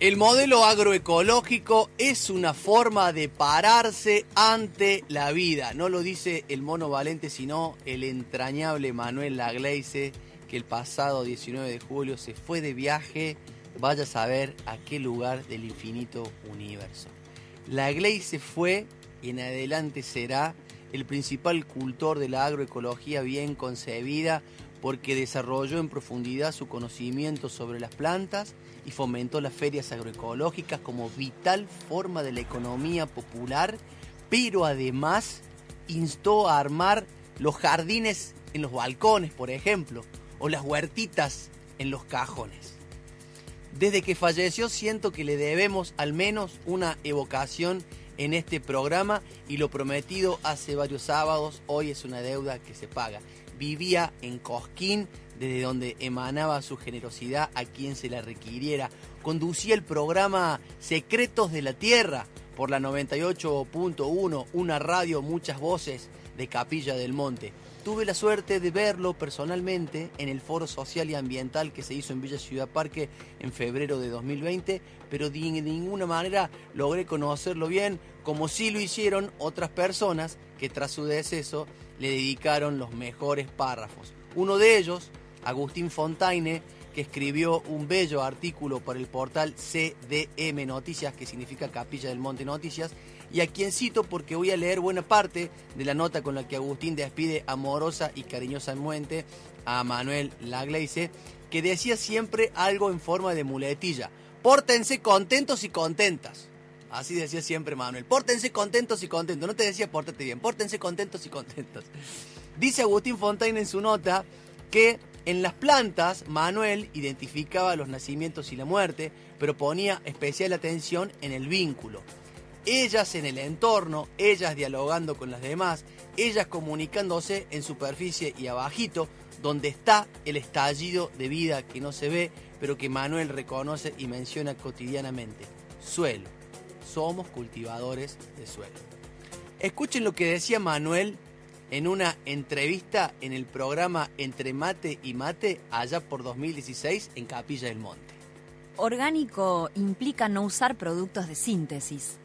El modelo agroecológico es una forma de pararse ante la vida. No lo dice el mono valente, sino el entrañable Manuel Lagleise, que el pasado 19 de julio se fue de viaje, vaya a saber a qué lugar del infinito universo. Lagleise fue y en adelante será el principal cultor de la agroecología bien concebida porque desarrolló en profundidad su conocimiento sobre las plantas y fomentó las ferias agroecológicas como vital forma de la economía popular, pero además instó a armar los jardines en los balcones, por ejemplo, o las huertitas en los cajones. Desde que falleció siento que le debemos al menos una evocación en este programa y lo prometido hace varios sábados, hoy es una deuda que se paga. Vivía en Cosquín, desde donde emanaba su generosidad a quien se la requiriera. Conducía el programa Secretos de la Tierra por la 98.1, una radio, muchas voces de Capilla del Monte. Tuve la suerte de verlo personalmente en el foro social y ambiental que se hizo en Villa Ciudad Parque en febrero de 2020, pero de ninguna manera logré conocerlo bien, como sí lo hicieron otras personas que tras su deceso le dedicaron los mejores párrafos. Uno de ellos, Agustín Fontaine, que escribió un bello artículo para el portal CDM Noticias, que significa Capilla del Monte Noticias, y a quien cito porque voy a leer buena parte de la nota con la que Agustín despide amorosa y cariñosamente a Manuel Lagleise, que decía siempre algo en forma de muletilla. Pórtense contentos y contentas. Así decía siempre Manuel. Pórtense contentos y contentos. No te decía pórtate bien, pórtense contentos y contentos. Dice Agustín Fontaine en su nota que en las plantas Manuel identificaba los nacimientos y la muerte, pero ponía especial atención en el vínculo ellas en el entorno, ellas dialogando con las demás, ellas comunicándose en superficie y abajito, donde está el estallido de vida que no se ve, pero que Manuel reconoce y menciona cotidianamente. Suelo. Somos cultivadores de suelo. Escuchen lo que decía Manuel en una entrevista en el programa Entre Mate y Mate allá por 2016 en Capilla del Monte. Orgánico implica no usar productos de síntesis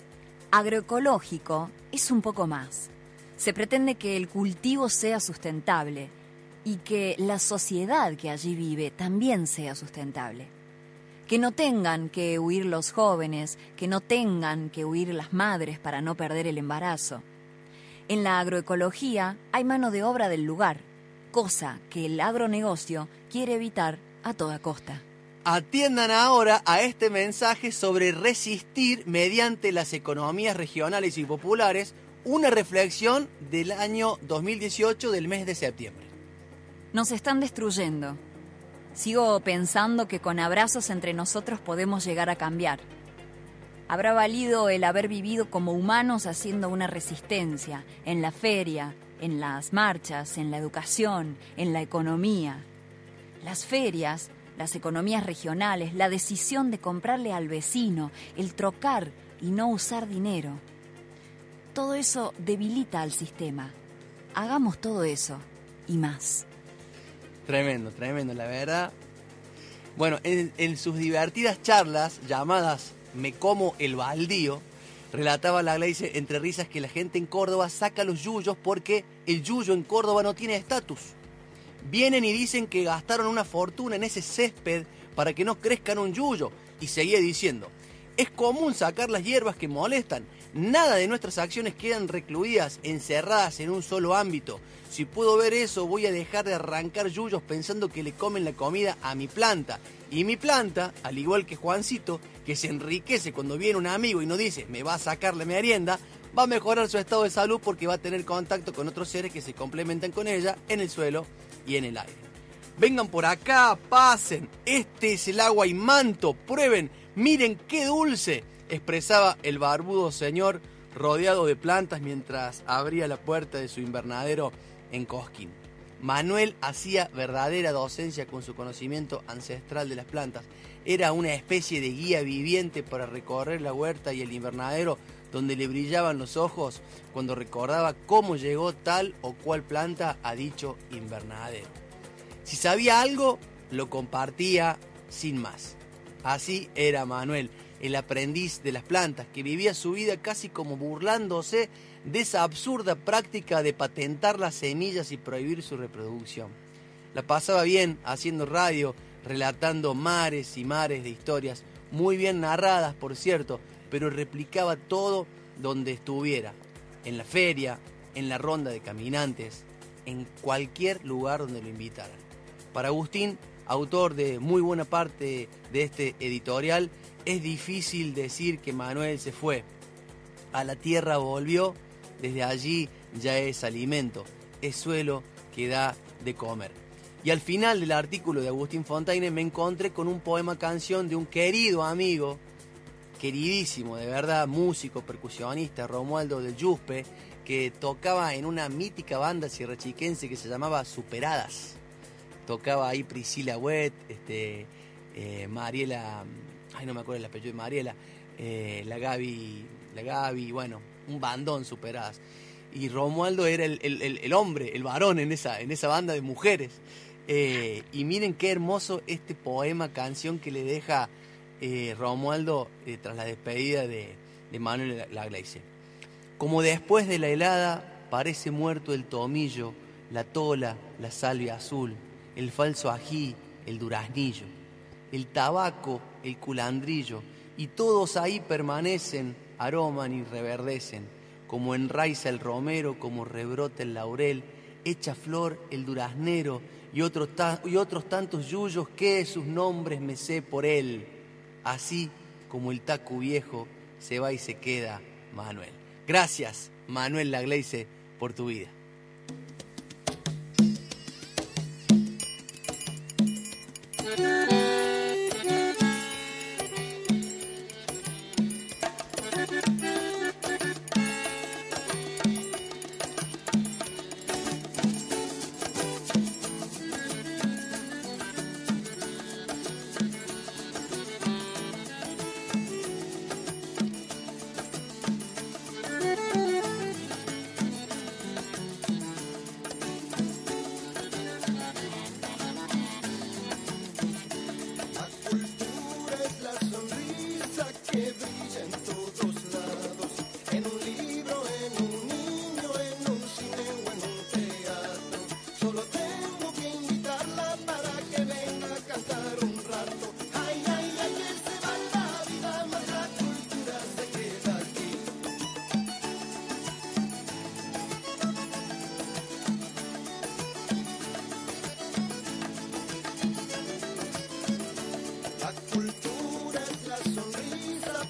Agroecológico es un poco más. Se pretende que el cultivo sea sustentable y que la sociedad que allí vive también sea sustentable. Que no tengan que huir los jóvenes, que no tengan que huir las madres para no perder el embarazo. En la agroecología hay mano de obra del lugar, cosa que el agronegocio quiere evitar a toda costa. Atiendan ahora a este mensaje sobre resistir mediante las economías regionales y populares, una reflexión del año 2018 del mes de septiembre. Nos están destruyendo. Sigo pensando que con abrazos entre nosotros podemos llegar a cambiar. Habrá valido el haber vivido como humanos haciendo una resistencia en la feria, en las marchas, en la educación, en la economía. Las ferias las economías regionales, la decisión de comprarle al vecino, el trocar y no usar dinero. Todo eso debilita al sistema. Hagamos todo eso y más. Tremendo, tremendo, la verdad. Bueno, en, sus divertidas charlas llamadas Me como el baldío, relataba la Gleice entre risas que la gente en Córdoba saca los yuyos porque el yuyo en Córdoba no tiene estatus vienen y dicen que gastaron una fortuna en ese césped para que no crezcan un yuyo. Y seguía diciendo, es común sacar las hierbas que molestan. Nada de nuestras acciones quedan recluidas, encerradas en un solo ámbito. Si puedo ver eso, voy a dejar de arrancar yuyos pensando que le comen la comida a mi planta. Y mi planta, al igual que Juancito, que se enriquece cuando viene un amigo y no dice, me va a sacar la merienda, va a mejorar su estado de salud porque va a tener contacto con otros seres que se complementan con ella en el suelo y en el aire. Vengan por acá, pasen, este es el agua y manto, prueben, miren qué dulce, expresaba el barbudo señor rodeado de plantas mientras abría la puerta de su invernadero en Cosquín. Manuel hacía verdadera docencia con su conocimiento ancestral de las plantas. Era una especie de guía viviente para recorrer la huerta y el invernadero donde le brillaban los ojos cuando recordaba cómo llegó tal o cual planta a dicho invernadero. Si sabía algo, lo compartía sin más. Así era Manuel, el aprendiz de las plantas, que vivía su vida casi como burlándose de esa absurda práctica de patentar las semillas y prohibir su reproducción. La pasaba bien haciendo radio, relatando mares y mares de historias, muy bien narradas, por cierto, pero replicaba todo donde estuviera, en la feria, en la ronda de caminantes, en cualquier lugar donde lo invitaran. Para Agustín, autor de muy buena parte de este editorial, es difícil decir que Manuel se fue. A la tierra volvió, desde allí ya es alimento, es suelo que da de comer. Y al final del artículo de Agustín Fontaine me encontré con un poema canción de un querido amigo queridísimo, de verdad, músico, percusionista, Romualdo del Yuspe, que tocaba en una mítica banda sierrachiquense que se llamaba Superadas. Tocaba ahí Priscila Wet, este, eh, Mariela, ay no me acuerdo el apellido de Mariela, eh, la Gaby, la Gaby, bueno, un bandón Superadas. Y Romualdo era el, hombre, el varón en esa, en esa banda de mujeres. Eh, y miren qué hermoso este poema, canción que le deja eh, Romualdo eh, tras la despedida de, Manuel Lagleice. Como después de la helada parece muerto el tomillo, la tola, la salvia azul, el falso ají, el duraznillo, el tabaco, el culandrillo, y todos ahí permanecen, aroman y reverdecen, como enraiza el romero, como rebrota el laurel, echa flor el duraznero y otros, y otros tantos yuyos que sus nombres me sé por él así como el tacu viejo se va y se queda Manuel. Gracias, Manuel Lagleice, por tu vida. Alegra